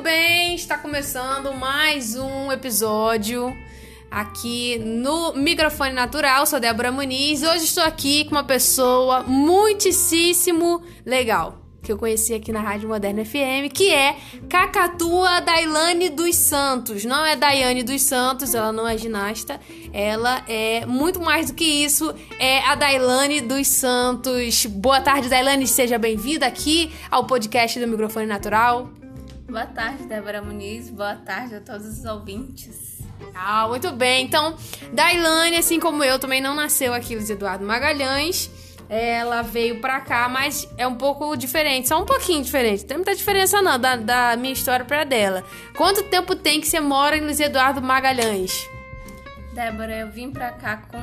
Muito bem, está começando mais um episódio aqui no Microfone Natural. Sou Débora Muniz. Hoje estou aqui com uma pessoa muitíssimo legal que eu conheci aqui na Rádio Moderna FM, que é Cacatua Dailane dos Santos. Não é Daiane dos Santos, ela não é ginasta, ela é muito mais do que isso, é a Dailane dos Santos. Boa tarde, Dailane, seja bem-vinda aqui ao podcast do Microfone Natural. Boa tarde, Débora Muniz. Boa tarde a todos os ouvintes. Ah, muito bem. Então, Dailane, assim como eu, também não nasceu aqui, Luiz Eduardo Magalhães ela veio pra cá, mas é um pouco diferente, só um pouquinho diferente. Tem muita diferença não da, da minha história pra dela. Quanto tempo tem que você mora em Luiz Eduardo Magalhães? Débora, eu vim pra cá com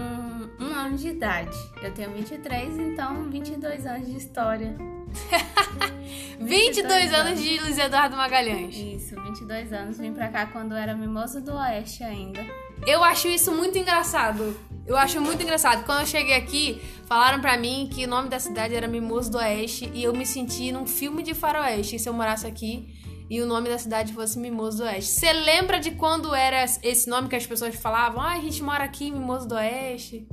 um ano de idade. Eu tenho 23, então 22 anos de história. 22, 22 anos de Luiz Eduardo Magalhães. Isso, 22 anos. Vim pra cá quando era Mimoso do Oeste ainda. Eu acho isso muito engraçado. Eu acho muito engraçado. Quando eu cheguei aqui, falaram para mim que o nome da cidade era Mimoso do Oeste e eu me senti num filme de faroeste se eu morasse aqui e o nome da cidade fosse Mimoso do Oeste. Você lembra de quando era esse nome que as pessoas falavam? Ah, a gente mora aqui, Mimoso do Oeste.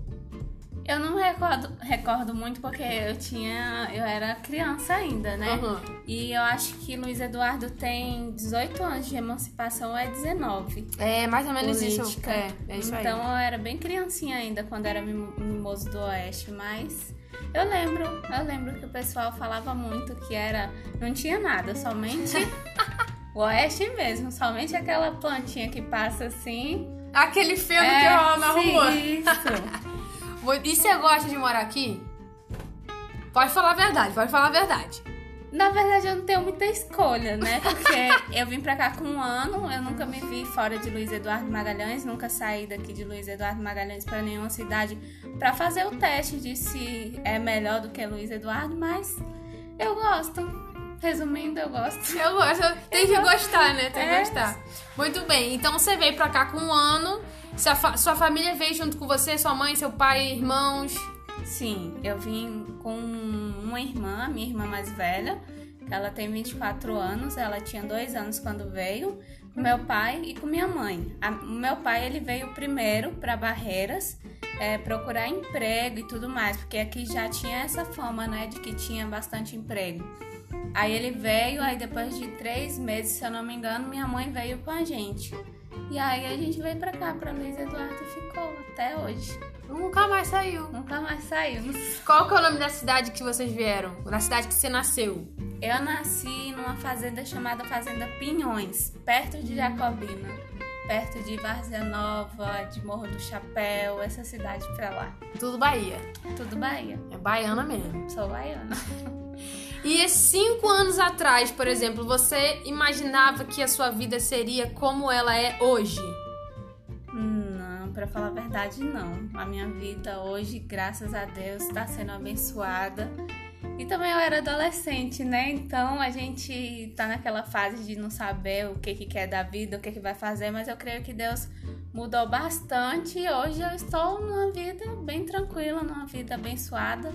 Eu não recordo, recordo muito porque eu tinha. Eu era criança ainda, né? Uhum. E eu acho que Luiz Eduardo tem 18 anos de emancipação, é 19. É, mais ou menos política. isso. É, é isso então aí. eu era bem criancinha ainda quando era mimoso do Oeste, mas. Eu lembro, eu lembro que o pessoal falava muito que era. Não tinha nada, somente o Oeste mesmo, somente aquela plantinha que passa assim. Aquele feno é, que rola na rua. Isso. E você gosta de morar aqui? Pode falar a verdade, pode falar a verdade. Na verdade, eu não tenho muita escolha, né? Porque eu vim pra cá com um ano, eu nunca me vi fora de Luiz Eduardo Magalhães, nunca saí daqui de Luiz Eduardo Magalhães para nenhuma cidade para fazer o teste de se é melhor do que Luiz Eduardo, mas eu gosto. Resumindo, eu gosto. Eu gosto. Tem eu que gosto. gostar, né? Tem é. que gostar. Muito bem. Então você veio pra cá com um ano. Sua, fa sua família veio junto com você? Sua mãe, seu pai, irmãos? Sim, eu vim com uma irmã, minha irmã mais velha. Ela tem 24 anos, ela tinha dois anos quando veio, com meu pai e com minha mãe. O meu pai ele veio primeiro para Barreiras é, procurar emprego e tudo mais, porque aqui já tinha essa fama, né, de que tinha bastante emprego. Aí ele veio, aí depois de três meses, se eu não me engano, minha mãe veio com a gente. E aí a gente veio pra cá, pra Luiz Eduardo e ficou até hoje. Nunca mais saiu. Nunca mais saímos. Qual que é o nome da cidade que vocês vieram? Na cidade que você nasceu? Eu nasci numa fazenda chamada Fazenda Pinhões, perto de Jacobina. Perto de Várzea Nova, de Morro do Chapéu, essa cidade pra lá. Tudo Bahia. Tudo Bahia. É baiana mesmo. Sou baiana. E cinco anos atrás, por exemplo, você imaginava que a sua vida seria como ela é hoje? Não, para falar a verdade, não. A minha vida hoje, graças a Deus, está sendo abençoada. E também eu era adolescente, né? Então a gente tá naquela fase de não saber o que, que quer da vida, o que, que vai fazer, mas eu creio que Deus mudou bastante e hoje eu estou numa vida bem tranquila, numa vida abençoada.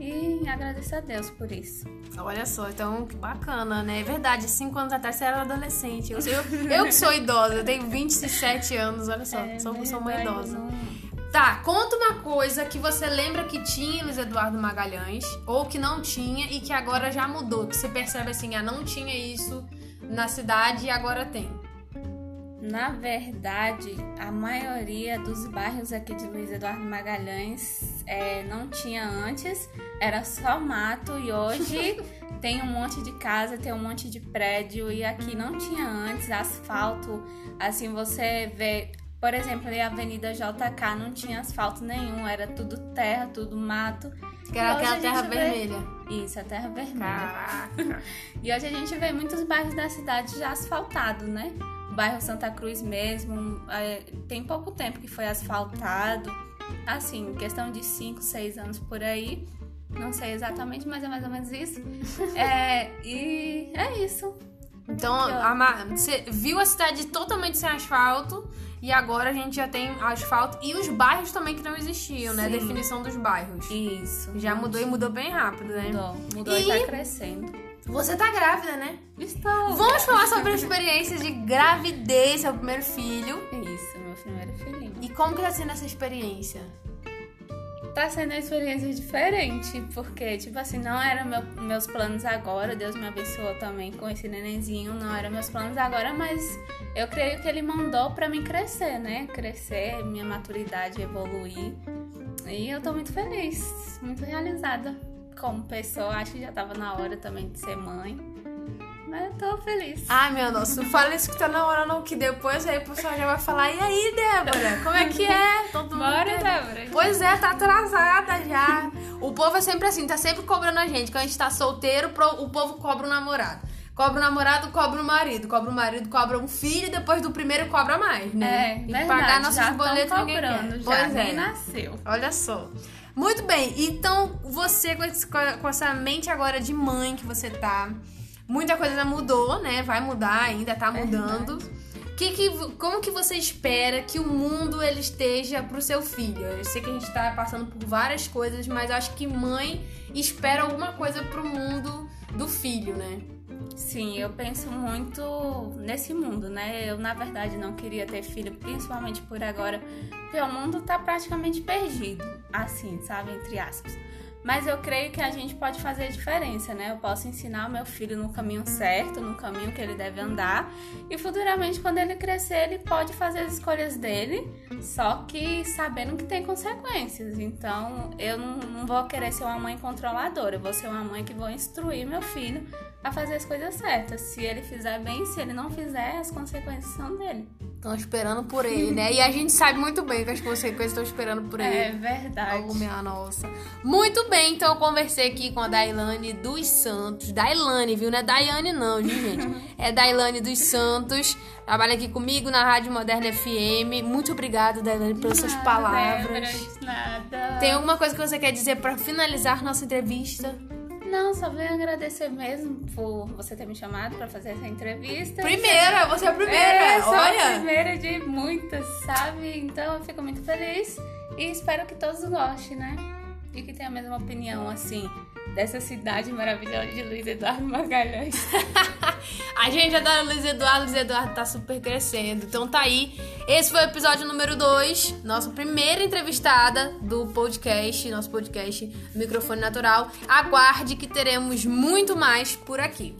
E agradeço a Deus por isso. Olha só, então que bacana, né? É verdade, cinco anos atrás você era adolescente. Eu, eu, eu que sou idosa, eu tenho 27 anos, olha só, é, sou, sou uma idosa. Tá, conta uma coisa que você lembra que tinha Luiz Eduardo Magalhães, ou que não tinha e que agora já mudou, que você percebe assim, ah, não tinha isso na cidade e agora tem. Na verdade, a maioria dos bairros aqui de Luiz Eduardo Magalhães é, não tinha antes, era só mato e hoje tem um monte de casa, tem um monte de prédio e aqui não tinha antes asfalto. Assim você vê, por exemplo, ali a Avenida JK não tinha asfalto nenhum, era tudo terra, tudo mato. Que era aquela terra vermelha. Vê... Isso, a terra vermelha. Caraca. e hoje a gente vê muitos bairros da cidade já asfaltados, né? Bairro Santa Cruz mesmo, é, tem pouco tempo que foi asfaltado. Assim, questão de 5, 6 anos por aí. Não sei exatamente, mas é mais ou menos isso. É, e é isso. Então, a, você viu a cidade totalmente sem asfalto e agora a gente já tem asfalto e os bairros também que não existiam, né? Sim. né? A definição dos bairros. Isso. Já mudou e mudou bem rápido, né? Mudou, mudou e, e tá crescendo. Você tá grávida, né? Estou. Vamos falar sobre a experiência de gravidez, seu primeiro filho. Isso, meu primeiro filhinho. E como que tá sendo essa experiência? Tá sendo uma experiência diferente, porque, tipo assim, não eram meu, meus planos agora. Deus me abençoou também com esse nenenzinho, não eram meus planos agora, mas eu creio que Ele mandou pra mim crescer, né? Crescer, minha maturidade evoluir. E eu tô muito feliz, muito realizada como pessoa. Acho que já tava na hora também de ser mãe. Mas eu tô feliz. Ai, meu nossa, não fala isso que tá na hora, não, que depois aí o pessoal já vai falar, e aí, Débora, como é que é? Todo mundo Bora, quer- Débora. Pois é, tá atrasada já. O povo é sempre assim, tá sempre cobrando a gente. Quando a gente tá solteiro, o povo cobra o namorado. Cobra o namorado, cobra o marido. Cobra o marido, cobra um filho, e depois do primeiro cobra mais, né? É, que verdade. pagar nossos já boletos ninguém quer. cobrando, já Pois nem é. nasceu. Olha só. Muito bem, então você com, esse- com essa mente agora de mãe que você tá, muita coisa mudou, né? Vai mudar ainda, tá mudando. Que que, como que você espera que o mundo ele esteja pro seu filho? Eu sei que a gente tá passando por várias coisas, mas eu acho que mãe espera alguma coisa pro mundo do filho, né? Sim, eu penso muito nesse mundo, né? Eu, na verdade, não queria ter filho, principalmente por agora, porque o mundo tá praticamente perdido, assim, sabe? Entre aspas. Mas eu creio que a gente pode fazer a diferença, né? Eu posso ensinar o meu filho no caminho certo, no caminho que ele deve andar, e futuramente, quando ele crescer, ele pode fazer as escolhas dele, só que sabendo que tem consequências. Então, eu não, vou querer ser uma mãe controladora, eu vou ser uma mãe que vou instruir meu filho a fazer as coisas certas. Se ele fizer bem, se ele não fizer, as consequências são dele. Estão esperando por ele, né? E a gente sabe muito bem que as consequências estão esperando por ele. É verdade. Oh, minha nossa. Muito bem, então eu conversei aqui com a Dailane dos Santos. Dailane, viu? Não é Daiane, não, viu, gente? É Dailane dos Santos. Trabalha aqui comigo na Rádio Moderna FM. Muito obrigada, Dailane, pelas suas palavras. Débora, nada. Tem alguma coisa que você quer dizer pra finalizar nossa entrevista? Não, só venho agradecer mesmo por você ter me chamado pra fazer essa entrevista. Primeira, você é a primeira. É, sou a Olha. primeira de muitas, sabe? Então eu fico muito feliz e espero que todos gostem, né? E que tenham a mesma opinião, assim, dessa cidade maravilhosa de Luiz Eduardo Magalhães. A gente adora Luiz Eduardo, Luiz Eduardo tá super crescendo. Então tá aí. Esse foi o episódio número 2, nossa primeira entrevistada do podcast, nosso podcast Microfone Natural. Aguarde que teremos muito mais por aqui.